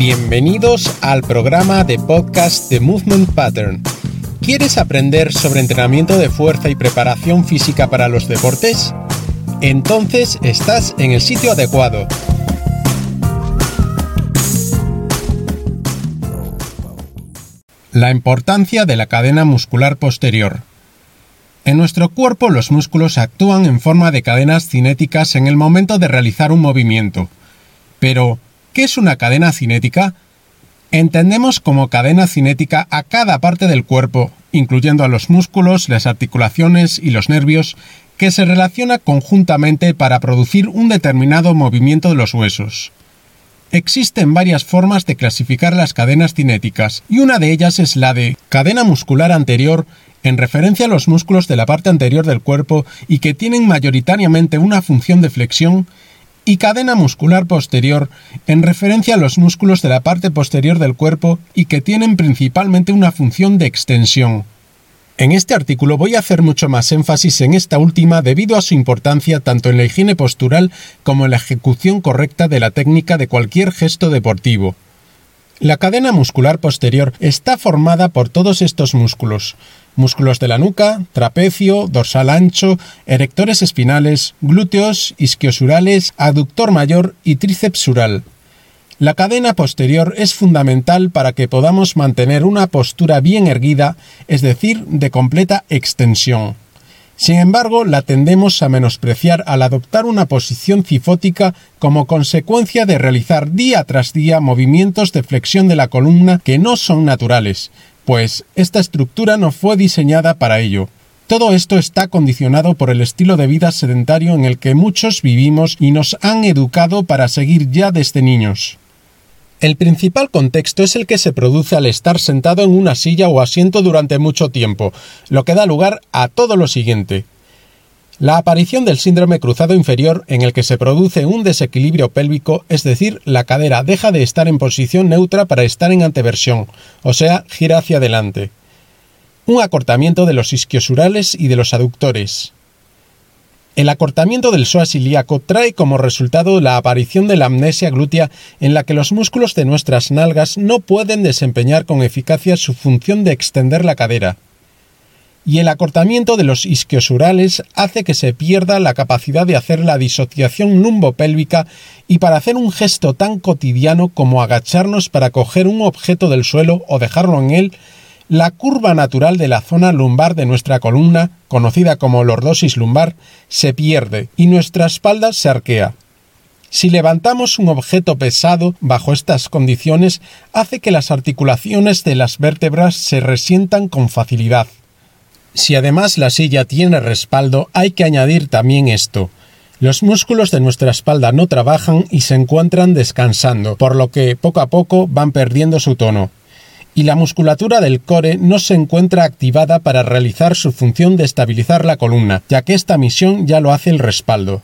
Bienvenidos al programa de podcast de Movement Pattern. ¿Quieres aprender sobre entrenamiento de fuerza y preparación física para los deportes? Entonces estás en el sitio adecuado. La importancia de la cadena muscular posterior. En nuestro cuerpo los músculos actúan en forma de cadenas cinéticas en el momento de realizar un movimiento. Pero, ¿qué es una cadena cinética? Entendemos como cadena cinética a cada parte del cuerpo, incluyendo a los músculos, las articulaciones y los nervios, que se relaciona conjuntamente para producir un determinado movimiento de los huesos. Existen varias formas de clasificar las cadenas cinéticas, y una de ellas es la de cadena muscular anterior en referencia a los músculos de la parte anterior del cuerpo y que tienen mayoritariamente una función de flexión, y cadena muscular posterior en referencia a los músculos de la parte posterior del cuerpo y que tienen principalmente una función de extensión. En este artículo voy a hacer mucho más énfasis en esta última debido a su importancia tanto en la higiene postural como en la ejecución correcta de la técnica de cualquier gesto deportivo. La cadena muscular posterior está formada por todos estos músculos, músculos de la nuca, trapecio, dorsal ancho, erectores espinales, glúteos, isquiosurales, aductor mayor y tríceps sural. La cadena posterior es fundamental para que podamos mantener una postura bien erguida, es decir, de completa extensión. Sin embargo, la tendemos a menospreciar al adoptar una posición cifótica como consecuencia de realizar día tras día movimientos de flexión de la columna que no son naturales, pues esta estructura no fue diseñada para ello. Todo esto está condicionado por el estilo de vida sedentario en el que muchos vivimos y nos han educado para seguir ya desde niños. El principal contexto es el que se produce al estar sentado en una silla o asiento durante mucho tiempo, lo que da lugar a todo lo siguiente. La aparición del síndrome cruzado inferior en el que se produce un desequilibrio pélvico, es decir, la cadera deja de estar en posición neutra para estar en anteversión, o sea, gira hacia adelante. Un acortamiento de los isquiosurales y de los aductores. El acortamiento del psoas ilíaco trae como resultado la aparición de la amnesia glútea en la que los músculos de nuestras nalgas no pueden desempeñar con eficacia su función de extender la cadera. Y el acortamiento de los isquiosurales hace que se pierda la capacidad de hacer la disociación lumbopélvica y para hacer un gesto tan cotidiano como agacharnos para coger un objeto del suelo o dejarlo en él la curva natural de la zona lumbar de nuestra columna, conocida como lordosis lumbar, se pierde y nuestra espalda se arquea. Si levantamos un objeto pesado bajo estas condiciones, hace que las articulaciones de las vértebras se resientan con facilidad. Si además la silla tiene respaldo, hay que añadir también esto. Los músculos de nuestra espalda no trabajan y se encuentran descansando, por lo que poco a poco van perdiendo su tono y la musculatura del core no se encuentra activada para realizar su función de estabilizar la columna, ya que esta misión ya lo hace el respaldo.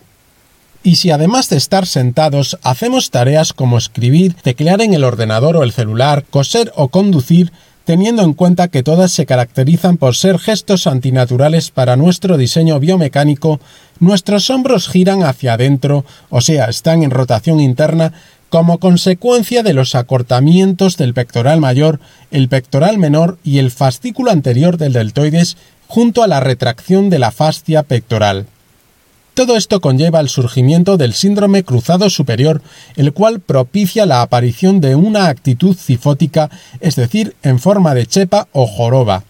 Y si además de estar sentados hacemos tareas como escribir, teclear en el ordenador o el celular, coser o conducir, teniendo en cuenta que todas se caracterizan por ser gestos antinaturales para nuestro diseño biomecánico, nuestros hombros giran hacia adentro, o sea, están en rotación interna, como consecuencia de los acortamientos del pectoral mayor, el pectoral menor y el fascículo anterior del deltoides junto a la retracción de la fascia pectoral. Todo esto conlleva el surgimiento del síndrome cruzado superior, el cual propicia la aparición de una actitud cifótica, es decir, en forma de chepa o joroba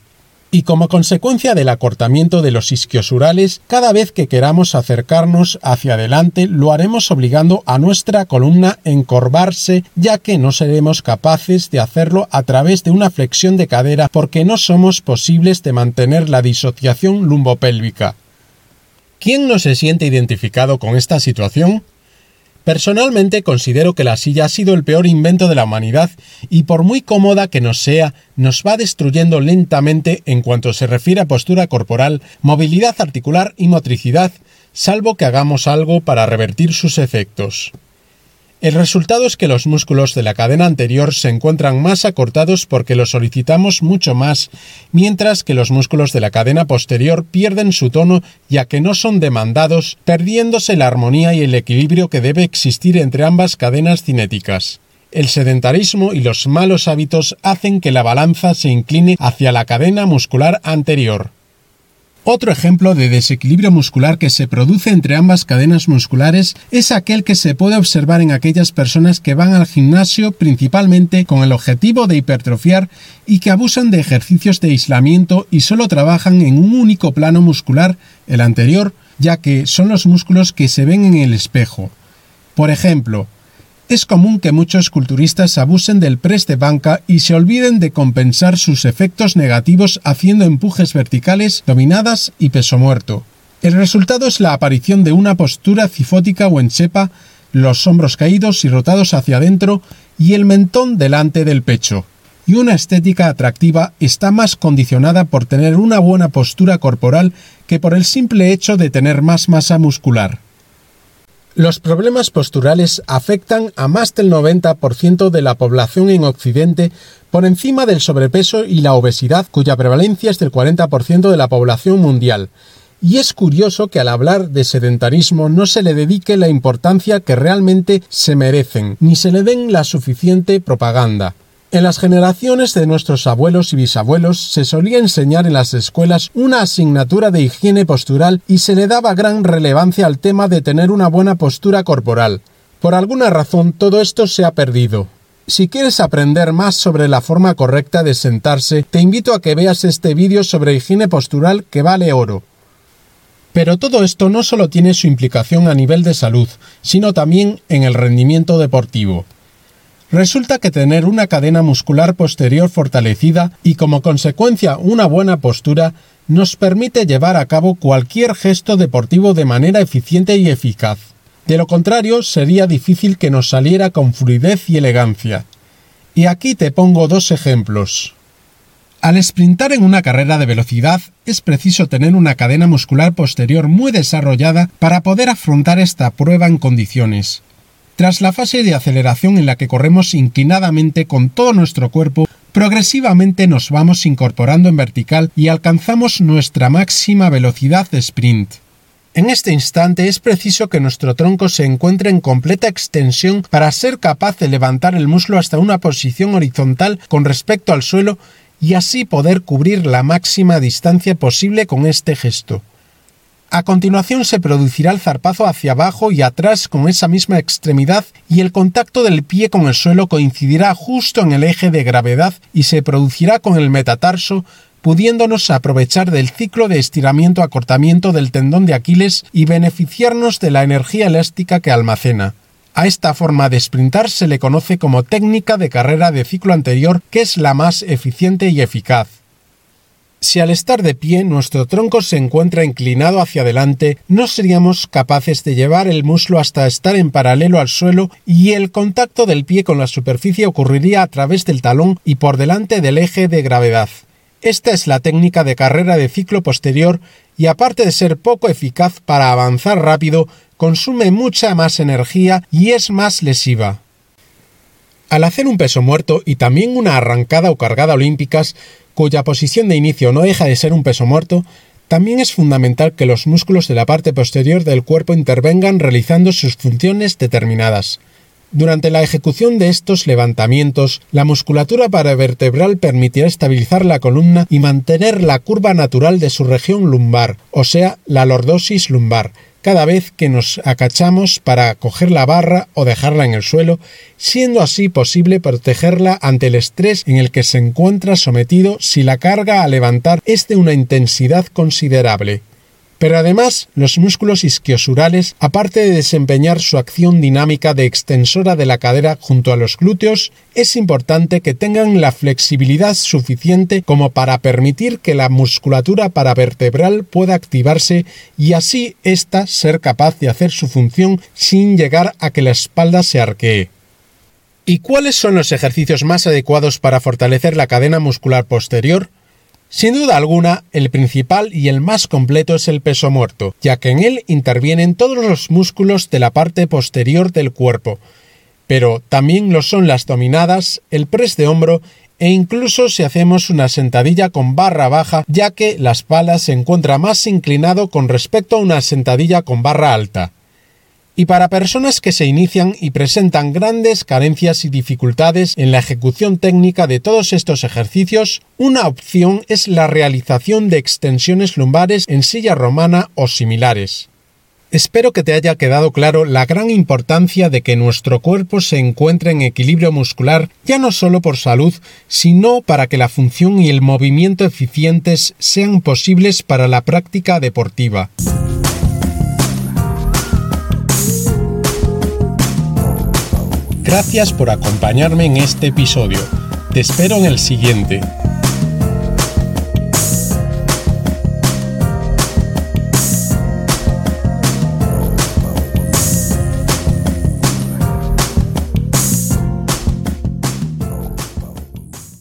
y como consecuencia del acortamiento de los isquiosurales, cada vez que queramos acercarnos hacia adelante lo haremos obligando a nuestra columna a encorvarse, ya que no seremos capaces de hacerlo a través de una flexión de cadera porque no somos posibles de mantener la disociación lumbopélvica. ¿Quién no se siente identificado con esta situación? Personalmente considero que la silla ha sido el peor invento de la humanidad y por muy cómoda que nos sea, nos va destruyendo lentamente en cuanto se refiere a postura corporal, movilidad articular y motricidad, salvo que hagamos algo para revertir sus efectos. El resultado es que los músculos de la cadena anterior se encuentran más acortados porque los solicitamos mucho más, mientras que los músculos de la cadena posterior pierden su tono ya que no son demandados, perdiéndose la armonía y el equilibrio que debe existir entre ambas cadenas cinéticas. el sedentarismo y los malos hábitos hacen que la balanza se incline hacia la cadena muscular anterior. Otro ejemplo de desequilibrio muscular que se produce entre ambas cadenas musculares es aquel que se puede observar en aquellas personas que van al gimnasio principalmente con el objetivo de hipertrofiar y que abusan de ejercicios de aislamiento y solo trabajan en un único plano muscular, el anterior, ya que son los músculos que se ven en el espejo. Por ejemplo, es común que muchos culturistas abusen del press banca y se olviden de compensar sus efectos negativos haciendo empujes verticales, dominadas y peso muerto. El resultado es la aparición de una postura cifótica o en chepa, los hombros caídos y rotados hacia adentro y el mentón delante del pecho. Y una estética atractiva está más condicionada por tener una buena postura corporal que por el simple hecho de tener más masa muscular. Los problemas posturales afectan a más del 90% de la población en Occidente por encima del sobrepeso y la obesidad, cuya prevalencia es del 40% de la población mundial. Y es curioso que al hablar de sedentarismo no se le dedique la importancia que realmente se merecen, ni se le den la suficiente propaganda. En las generaciones de nuestros abuelos y bisabuelos se solía enseñar en las escuelas una asignatura de higiene postural y se le daba gran relevancia al tema de tener una buena postura corporal. Por alguna razón todo esto se ha perdido. Si quieres aprender más sobre la forma correcta de sentarse, te invito a que veas este vídeo sobre higiene postural que vale oro. Pero todo esto no solo tiene su implicación a nivel de salud, sino también en el rendimiento deportivo. Resulta que tener una cadena muscular posterior fortalecida y como consecuencia una buena postura nos permite llevar a cabo cualquier gesto deportivo de manera eficiente y eficaz. De lo contrario, sería difícil que nos saliera con fluidez y elegancia. Y aquí te pongo dos ejemplos. Al sprintar en una carrera de velocidad es preciso tener una cadena muscular posterior muy desarrollada para poder afrontar esta prueba en condiciones. Tras la fase de aceleración en la que corremos inclinadamente con todo nuestro cuerpo, progresivamente nos vamos incorporando en vertical y alcanzamos nuestra máxima velocidad de sprint. En este instante es preciso que nuestro tronco se encuentre en completa extensión para ser capaz de levantar el muslo hasta una posición horizontal con respecto al suelo y así poder cubrir la máxima distancia posible con este gesto. A continuación se producirá el zarpazo hacia abajo y atrás con esa misma extremidad y el contacto del pie con el suelo coincidirá justo en el eje de gravedad y se producirá con el metatarso pudiéndonos aprovechar del ciclo de estiramiento-acortamiento del tendón de Aquiles y beneficiarnos de la energía elástica que almacena. A esta forma de sprintar se le conoce como técnica de carrera de ciclo anterior, que es la más eficiente y eficaz. Si al estar de pie nuestro tronco se encuentra inclinado hacia adelante, no seríamos capaces de llevar el muslo hasta estar en paralelo al suelo y el contacto del pie con la superficie ocurriría a través del talón y por delante del eje de gravedad. Esta es la técnica de carrera de ciclo posterior y aparte de ser poco eficaz para avanzar rápido, consume mucha más energía y es más lesiva. Al hacer un peso muerto y también una arrancada o cargada olímpicas, cuya posición de inicio no deja de ser un peso muerto, también es fundamental que los músculos de la parte posterior del cuerpo intervengan realizando sus funciones determinadas. Durante la ejecución de estos levantamientos, la musculatura paravertebral permitirá estabilizar la columna y mantener la curva natural de su región lumbar, o sea, la lordosis lumbar, cada vez que nos acachamos para coger la barra o dejarla en el suelo, siendo así posible protegerla ante el estrés en el que se encuentra sometido si la carga a levantar es de una intensidad considerable. Pero además, los músculos isquiosurales, aparte de desempeñar su acción dinámica de extensora de la cadera junto a los glúteos, es importante que tengan la flexibilidad suficiente como para permitir que la musculatura paravertebral pueda activarse y así ésta ser capaz de hacer su función sin llegar a que la espalda se arquee. ¿Y cuáles son los ejercicios más adecuados para fortalecer la cadena muscular posterior? Sin duda alguna, el principal y el más completo es el peso muerto, ya que en él intervienen todos los músculos de la parte posterior del cuerpo, pero también lo son las dominadas, el press de hombro e incluso si hacemos una sentadilla con barra baja, ya que la espalda se encuentra más inclinado con respecto a una sentadilla con barra alta. Y para personas que se inician y presentan grandes carencias y dificultades en la ejecución técnica de todos estos ejercicios, una opción es la realización de extensiones lumbares en silla romana o similares. Espero que te haya quedado claro la gran importancia de que nuestro cuerpo se encuentre en equilibrio muscular, ya no solo por salud, sino para que la función y el movimiento eficientes sean posibles para la práctica deportiva. Gracias por acompañarme en este episodio. Te espero en el siguiente.